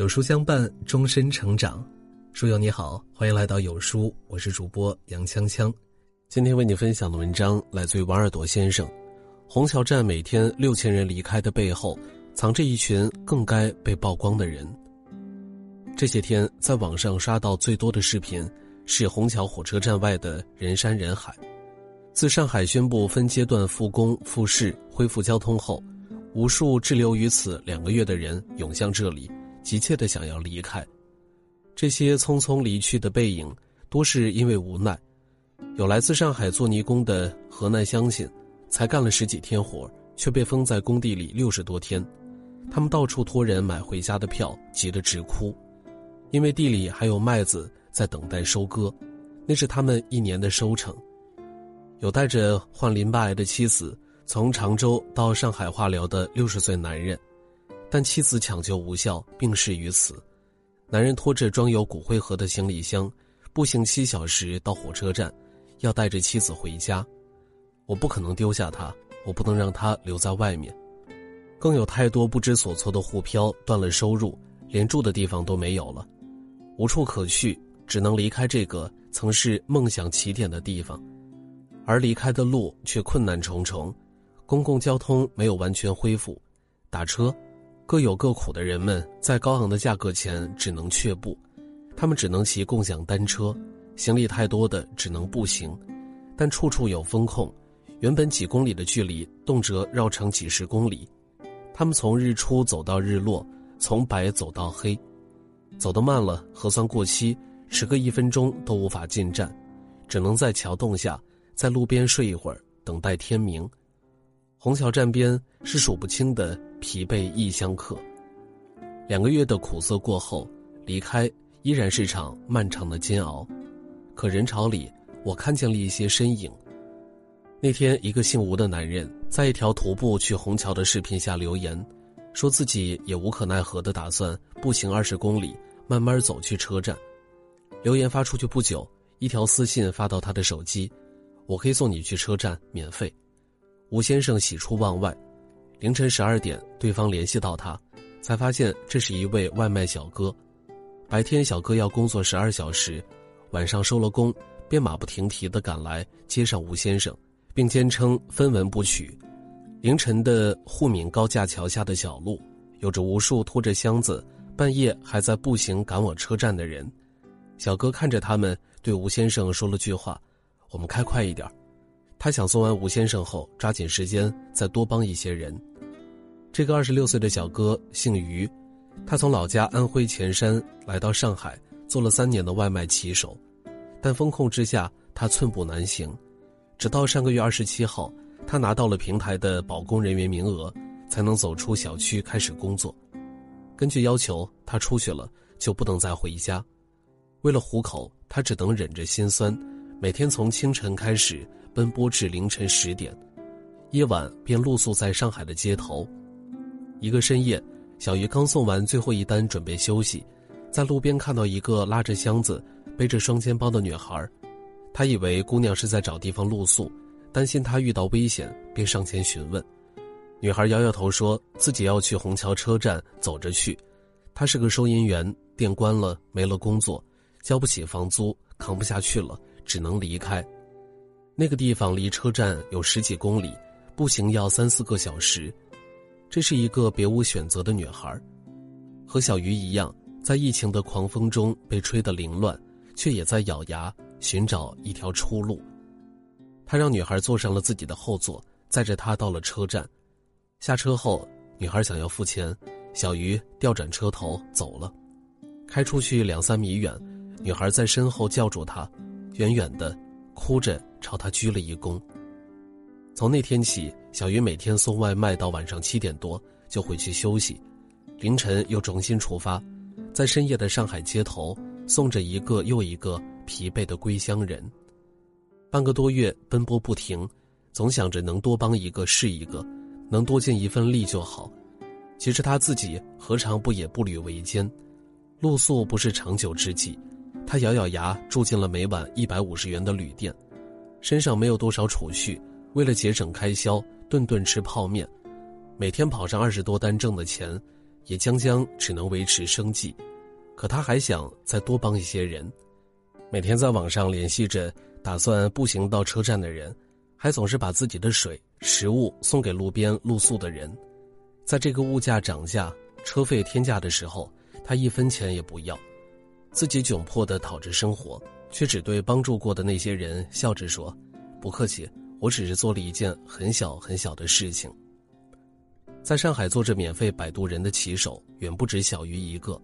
有书相伴，终身成长。书友你好，欢迎来到有书，我是主播杨锵锵。今天为你分享的文章来自于王尔朵先生。虹桥站每天六千人离开的背后，藏着一群更该被曝光的人。这些天在网上刷到最多的视频是虹桥火车站外的人山人海。自上海宣布分阶段复工复市、恢复交通后，无数滞留于此两个月的人涌向这里，急切的想要离开。这些匆匆离去的背影，多是因为无奈。有来自上海做泥工的河南乡亲，才干了十几天活，却被封在工地里六十多天。他们到处托人买回家的票，急得直哭，因为地里还有麦子在等待收割，那是他们一年的收成。有带着患淋巴癌的妻子从常州到上海化疗的六十岁男人，但妻子抢救无效，病逝于此。男人拖着装有骨灰盒的行李箱，步行七小时到火车站，要带着妻子回家。我不可能丢下他，我不能让他留在外面。更有太多不知所措的沪漂断了收入，连住的地方都没有了，无处可去，只能离开这个曾是梦想起点的地方。而离开的路却困难重重，公共交通没有完全恢复，打车，各有各苦的人们在高昂的价格前只能却步，他们只能骑共享单车，行李太多的只能步行，但处处有风控，原本几公里的距离动辄绕成几十公里，他们从日出走到日落，从白走到黑，走得慢了核酸过期，迟个一分钟都无法进站，只能在桥洞下。在路边睡一会儿，等待天明。虹桥站边是数不清的疲惫异乡客。两个月的苦涩过后，离开依然是场漫长的煎熬。可人潮里，我看见了一些身影。那天，一个姓吴的男人在一条徒步去虹桥的视频下留言，说自己也无可奈何的打算步行二十公里，慢慢走去车站。留言发出去不久，一条私信发到他的手机。我可以送你去车站，免费。吴先生喜出望外。凌晨十二点，对方联系到他，才发现这是一位外卖小哥。白天小哥要工作十二小时，晚上收了工，便马不停蹄地赶来接上吴先生，并坚称分文不取。凌晨的沪闵高架桥下的小路，有着无数拖着箱子半夜还在步行赶往车站的人。小哥看着他们，对吴先生说了句话。我们开快一点他想送完吴先生后，抓紧时间再多帮一些人。这个二十六岁的小哥姓于，他从老家安徽潜山来到上海，做了三年的外卖骑手，但风控之下，他寸步难行。直到上个月二十七号，他拿到了平台的保工人员名额，才能走出小区开始工作。根据要求，他出去了就不能再回家。为了糊口，他只能忍着心酸。每天从清晨开始奔波至凌晨十点，夜晚便露宿在上海的街头。一个深夜，小鱼刚送完最后一单，准备休息，在路边看到一个拉着箱子、背着双肩包的女孩，他以为姑娘是在找地方露宿，担心她遇到危险，便上前询问。女孩摇摇头，说自己要去虹桥车站走着去。她是个收银员，店关了，没了工作，交不起房租，扛不下去了。只能离开，那个地方离车站有十几公里，步行要三四个小时。这是一个别无选择的女孩，和小鱼一样，在疫情的狂风中被吹得凌乱，却也在咬牙寻找一条出路。他让女孩坐上了自己的后座，载着她到了车站。下车后，女孩想要付钱，小鱼调转车头走了。开出去两三米远，女孩在身后叫住他。远远的，哭着朝他鞠了一躬。从那天起，小鱼每天送外卖到晚上七点多就回去休息，凌晨又重新出发，在深夜的上海街头送着一个又一个疲惫的归乡人。半个多月奔波不停，总想着能多帮一个是一个，能多尽一份力就好。其实他自己何尝不也步履维艰？露宿不是长久之计。他咬咬牙，住进了每晚一百五十元的旅店，身上没有多少储蓄，为了节省开销，顿顿吃泡面，每天跑上二十多单挣的钱，也将将只能维持生计。可他还想再多帮一些人，每天在网上联系着打算步行到车站的人，还总是把自己的水、食物送给路边露宿的人。在这个物价涨价、车费天价的时候，他一分钱也不要，自己窘迫的讨着生活，却只对帮助过的那些人笑着说：“不客气，我只是做了一件很小很小的事情。”在上海做着免费摆渡人的骑手，远不止小于一个。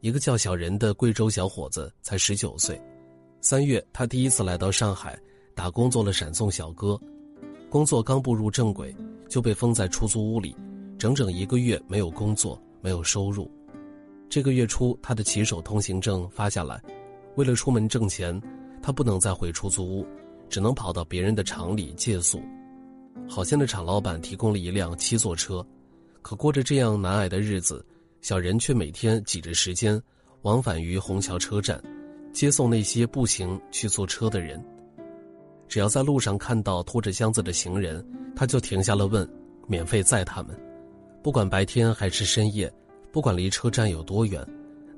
一个叫小仁的贵州小伙子才十九岁，三月他第一次来到上海打工，做了闪送小哥。工作刚步入正轨，就被封在出租屋里，整整一个月没有工作，没有收入。这个月初，他的骑手通行证发下来，为了出门挣钱，他不能再回出租屋，只能跑到别人的厂里借宿。好心的厂老板提供了一辆七座车，可过着这样难挨的日子。小人却每天挤着时间，往返于虹桥车站，接送那些步行去坐车的人。只要在路上看到拖着箱子的行人，他就停下了问：“免费载他们？”不管白天还是深夜，不管离车站有多远，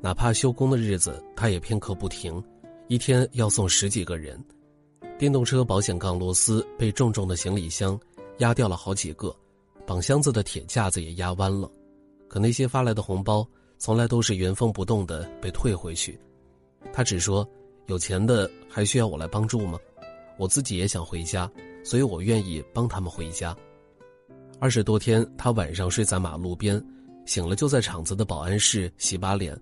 哪怕休工的日子，他也片刻不停，一天要送十几个人。电动车保险杠螺丝被重重的行李箱压掉了好几个，绑箱子的铁架子也压弯了。可那些发来的红包，从来都是原封不动的被退回去。他只说：“有钱的还需要我来帮助吗？我自己也想回家，所以我愿意帮他们回家。”二十多天，他晚上睡在马路边，醒了就在厂子的保安室洗把脸，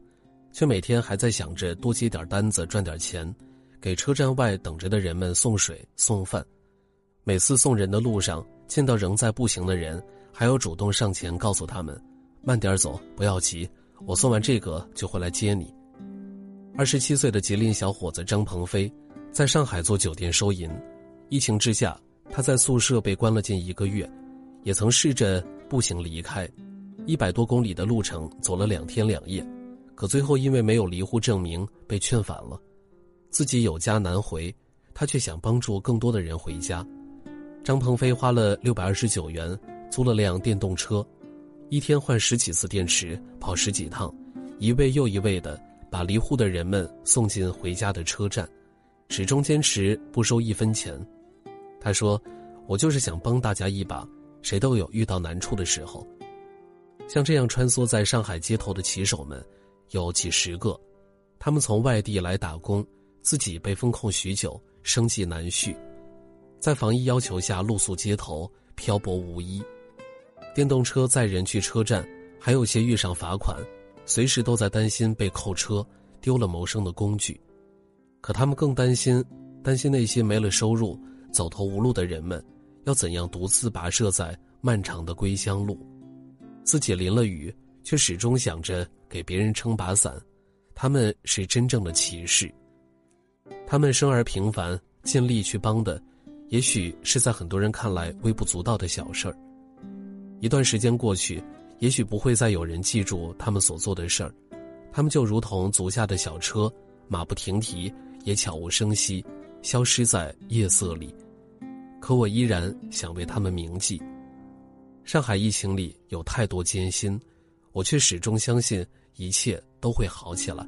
却每天还在想着多接点单子赚点钱，给车站外等着的人们送水送饭。每次送人的路上，见到仍在步行的人，还要主动上前告诉他们。慢点走，不要急，我送完这个就会来接你。二十七岁的吉林小伙子张鹏飞，在上海做酒店收银。疫情之下，他在宿舍被关了近一个月，也曾试着步行离开，一百多公里的路程走了两天两夜，可最后因为没有离沪证明被劝返了。自己有家难回，他却想帮助更多的人回家。张鹏飞花了六百二十九元租了辆电动车。一天换十几次电池，跑十几趟，一位又一位的把离沪的人们送进回家的车站，始终坚持不收一分钱。他说：“我就是想帮大家一把，谁都有遇到难处的时候。”像这样穿梭在上海街头的骑手们，有几十个，他们从外地来打工，自己被封控许久，生计难续，在防疫要求下露宿街头，漂泊无依。电动车载人去车站，还有些遇上罚款，随时都在担心被扣车，丢了谋生的工具。可他们更担心，担心那些没了收入、走投无路的人们，要怎样独自跋涉在漫长的归乡路？自己淋了雨，却始终想着给别人撑把伞。他们是真正的骑士。他们生而平凡，尽力去帮的，也许是在很多人看来微不足道的小事儿。一段时间过去，也许不会再有人记住他们所做的事儿，他们就如同足下的小车，马不停蹄，也悄无声息，消失在夜色里。可我依然想为他们铭记。上海疫情里有太多艰辛，我却始终相信一切都会好起来，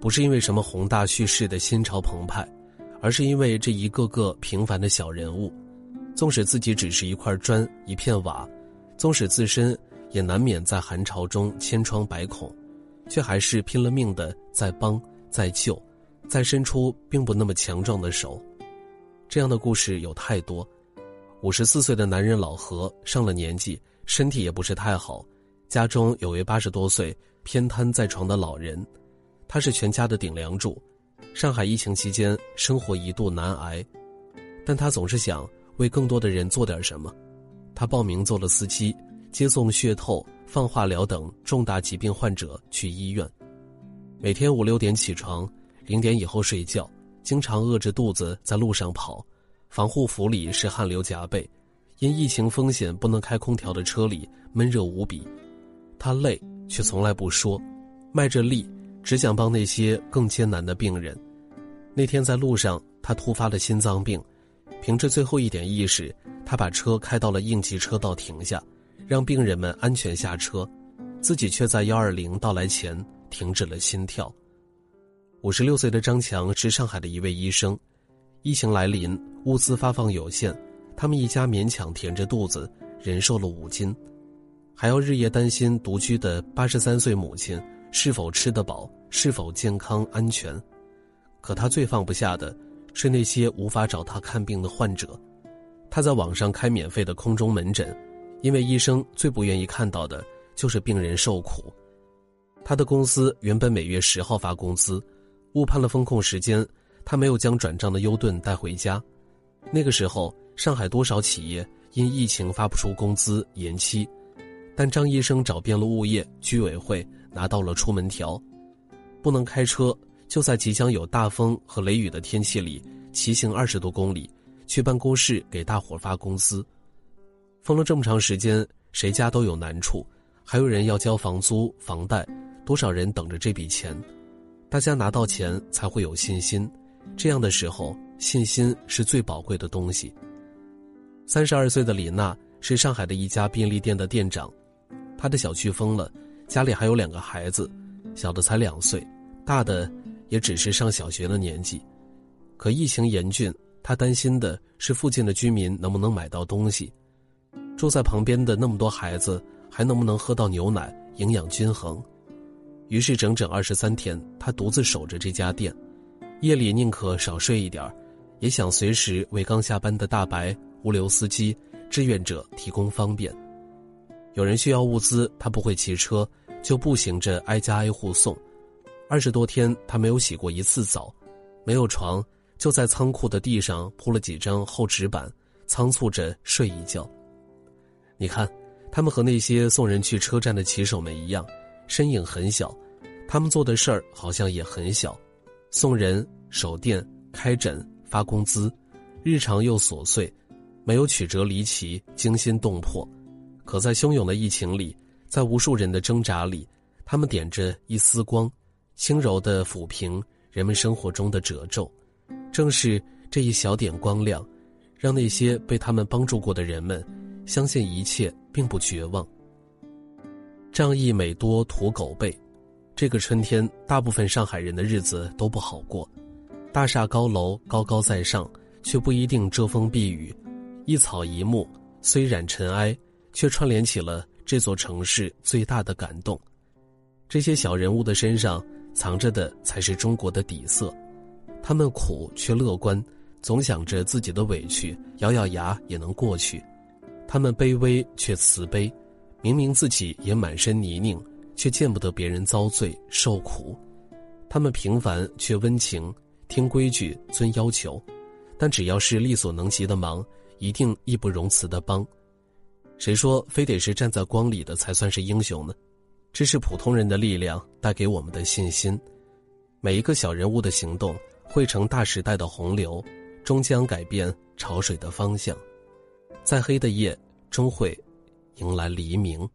不是因为什么宏大叙事的心潮澎湃，而是因为这一个个平凡的小人物，纵使自己只是一块砖一片瓦。纵使自身也难免在寒潮中千疮百孔，却还是拼了命的在帮、在救、在伸出并不那么强壮的手。这样的故事有太多。五十四岁的男人老何上了年纪，身体也不是太好，家中有位八十多岁偏瘫在床的老人，他是全家的顶梁柱。上海疫情期间，生活一度难挨，但他总是想为更多的人做点什么。他报名做了司机，接送血透、放化疗等重大疾病患者去医院。每天五六点起床，零点以后睡觉，经常饿着肚子在路上跑。防护服里是汗流浃背，因疫情风险不能开空调的车里闷热无比。他累，却从来不说，卖着力，只想帮那些更艰难的病人。那天在路上，他突发了心脏病。凭着最后一点意识，他把车开到了应急车道停下，让病人们安全下车。自己却在幺二零到来前停止了心跳。五十六岁的张强是上海的一位医生，疫情来临，物资发放有限，他们一家勉强填着肚子，人瘦了五斤，还要日夜担心独居的八十三岁母亲是否吃得饱，是否健康安全。可他最放不下的，是那些无法找他看病的患者。他在网上开免费的空中门诊，因为医生最不愿意看到的就是病人受苦。他的公司原本每月十号发工资。误判了风控时间，他没有将转账的优盾带回家。那个时候，上海多少企业因疫情发不出工资延期，但张医生找遍了物业、居委会，拿到了出门条，不能开车，就在即将有大风和雷雨的天气里，骑行二十多公里去办公室给大伙发工资。封了这么长时间，谁家都有难处，还有人要交房租、房贷，多少人等着这笔钱。大家拿到钱才会有信心，这样的时候，信心是最宝贵的东西。三十二岁的李娜是上海的一家便利店的店长，她的小区封了，家里还有两个孩子，小的才两岁，大的也只是上小学的年纪。可疫情严峻，她担心的是附近的居民能不能买到东西，住在旁边的那么多孩子还能不能喝到牛奶，营养均衡。于是，整整二十三天，他独自守着这家店，夜里宁可少睡一点也想随时为刚下班的大白、物流司机、志愿者提供方便。有人需要物资，他不会骑车，就步行着挨家挨户送。二十多天，他没有洗过一次澡，没有床，就在仓库的地上铺了几张厚纸板，仓促着睡一觉。你看，他们和那些送人去车站的骑手们一样。身影很小，他们做的事儿好像也很小，送人、守店、开诊、发工资，日常又琐碎，没有曲折离奇、惊心动魄。可在汹涌的疫情里，在无数人的挣扎里，他们点着一丝光，轻柔的抚平人们生活中的褶皱。正是这一小点光亮，让那些被他们帮助过的人们，相信一切并不绝望。仗义每多屠狗辈，这个春天，大部分上海人的日子都不好过。大厦高楼高高在上，却不一定遮风避雨；一草一木虽染尘埃，却串联起了这座城市最大的感动。这些小人物的身上藏着的才是中国的底色，他们苦却乐观，总想着自己的委屈，咬咬牙也能过去；他们卑微却慈悲。明明自己也满身泥泞，却见不得别人遭罪受苦。他们平凡却温情，听规矩遵要求，但只要是力所能及的忙，一定义不容辞的帮。谁说非得是站在光里的才算是英雄呢？这是普通人的力量带给我们的信心。每一个小人物的行动，汇成大时代的洪流，终将改变潮水的方向。再黑的夜，终会。迎来黎明。